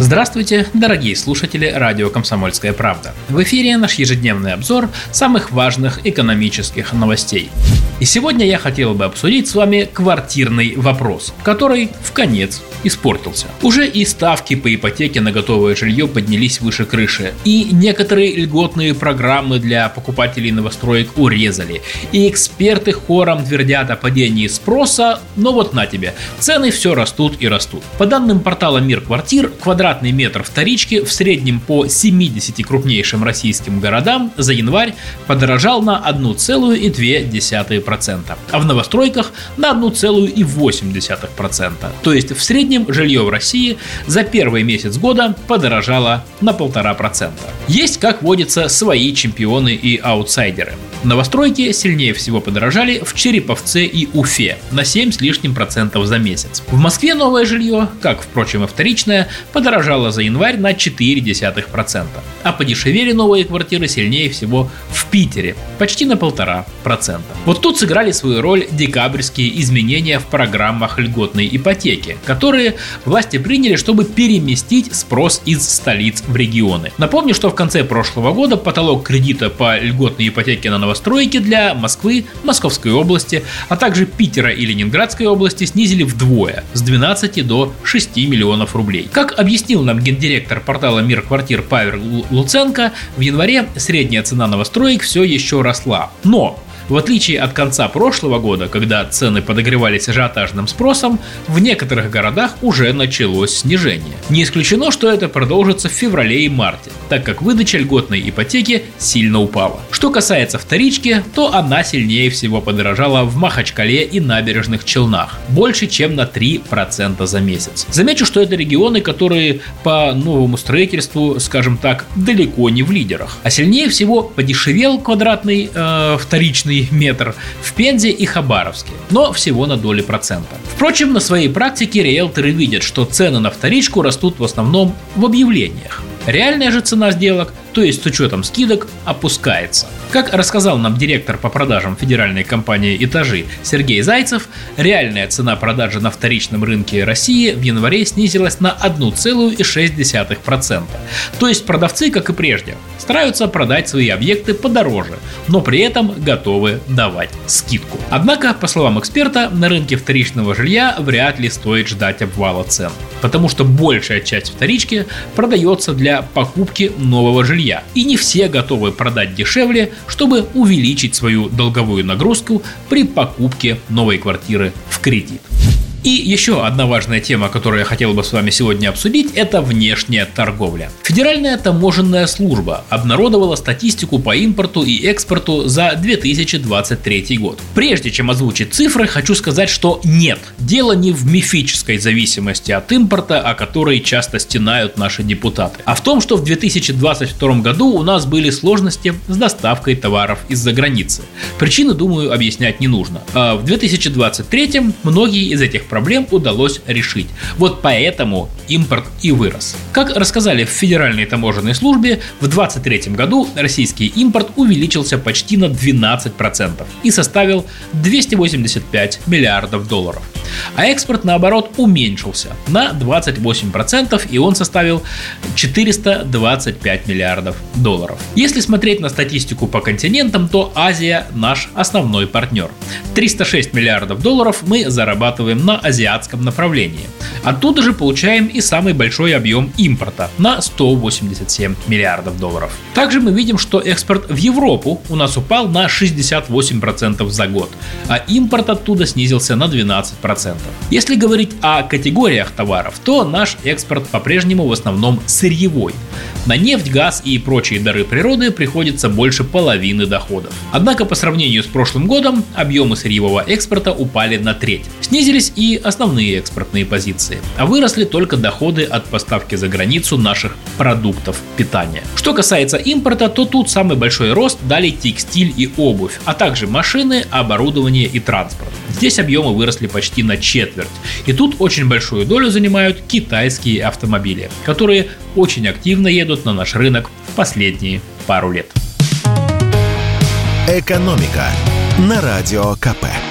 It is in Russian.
Здравствуйте, дорогие слушатели радио «Комсомольская правда». В эфире наш ежедневный обзор самых важных экономических новостей. И сегодня я хотел бы обсудить с вами квартирный вопрос, который в конец испортился. Уже и ставки по ипотеке на готовое жилье поднялись выше крыши, и некоторые льготные программы для покупателей новостроек урезали, и эксперты хором твердят о падении спроса, но вот на тебе, цены все растут и растут. По данным портала Мир Квартир, квадратный метр вторички в среднем по 70 крупнейшим российским городам за январь подорожал на 1,2%. 1,8%, а в новостройках на 1,8%. То есть в среднем жилье в России за первый месяц года подорожало на 1,5%. Есть, как водится, свои чемпионы и аутсайдеры. Новостройки сильнее всего подорожали в Череповце и Уфе на 7 с лишним процентов за месяц. В Москве новое жилье, как, впрочем, и вторичное, подорожало за январь на 0,4%. А подешевели новые квартиры сильнее всего в Питере, почти на 1,5%. Вот тут сыграли свою роль декабрьские изменения в программах льготной ипотеки, которые власти приняли, чтобы переместить спрос из столиц в регионы. Напомню, что в конце прошлого года потолок кредита по льготной ипотеке на новостройки для Москвы, Московской области, а также Питера и Ленинградской области снизили вдвое с 12 до 6 миллионов рублей. Как объяснил нам гендиректор портала Мир квартир Павел Луценко, в январе средняя цена новостроек все еще росла. Но в отличие от конца прошлого года, когда цены подогревались ажиотажным спросом, в некоторых городах уже началось снижение. Не исключено, что это продолжится в феврале и марте, так как выдача льготной ипотеки сильно упала. Что касается вторички, то она сильнее всего подорожала в Махачкале и набережных Челнах, больше чем на 3% за месяц. Замечу, что это регионы, которые по новому строительству, скажем так, далеко не в лидерах. А сильнее всего подешевел квадратный э, вторичный метр в Пензе и Хабаровске, но всего на доли процента. Впрочем, на своей практике риэлторы видят, что цены на вторичку растут в основном в объявлениях. Реальная же цена сделок то есть с учетом скидок, опускается. Как рассказал нам директор по продажам федеральной компании «Этажи» Сергей Зайцев, реальная цена продажи на вторичном рынке России в январе снизилась на 1,6%. То есть продавцы, как и прежде, стараются продать свои объекты подороже, но при этом готовы давать скидку. Однако, по словам эксперта, на рынке вторичного жилья вряд ли стоит ждать обвала цен, потому что большая часть вторички продается для покупки нового жилья жилья. И не все готовы продать дешевле, чтобы увеличить свою долговую нагрузку при покупке новой квартиры в кредит. И еще одна важная тема, которую я хотел бы с вами сегодня обсудить, это внешняя торговля. Федеральная таможенная служба обнародовала статистику по импорту и экспорту за 2023 год. Прежде чем озвучить цифры, хочу сказать, что нет, дело не в мифической зависимости от импорта, о которой часто стенают наши депутаты, а в том, что в 2022 году у нас были сложности с доставкой товаров из-за границы. Причины, думаю, объяснять не нужно. А в 2023 многие из этих проблем удалось решить. Вот поэтому импорт и вырос. Как рассказали в Федеральной таможенной службе, в 2023 году российский импорт увеличился почти на 12% и составил 285 миллиардов долларов. А экспорт, наоборот, уменьшился на 28% и он составил 425 миллиардов долларов. Если смотреть на статистику по континентам, то Азия наш основной партнер. 306 миллиардов долларов мы зарабатываем на азиатском направлении. Оттуда же получаем и самый большой объем импорта на 187 миллиардов долларов. Также мы видим, что экспорт в Европу у нас упал на 68% за год, а импорт оттуда снизился на 12%. Если говорить о категориях товаров, то наш экспорт по-прежнему в основном сырьевой. На нефть, газ и прочие дары природы приходится больше половины доходов. Однако по сравнению с прошлым годом объемы сырьевого экспорта упали на треть. Снизились и основные экспортные позиции. А выросли только доходы от поставки за границу наших продуктов питания. Что касается импорта, то тут самый большой рост дали текстиль и обувь, а также машины, оборудование и транспорт. Здесь объемы выросли почти на четверть. И тут очень большую долю занимают китайские автомобили, которые очень активно едут на наш рынок в последние пару лет. Экономика на радио КП.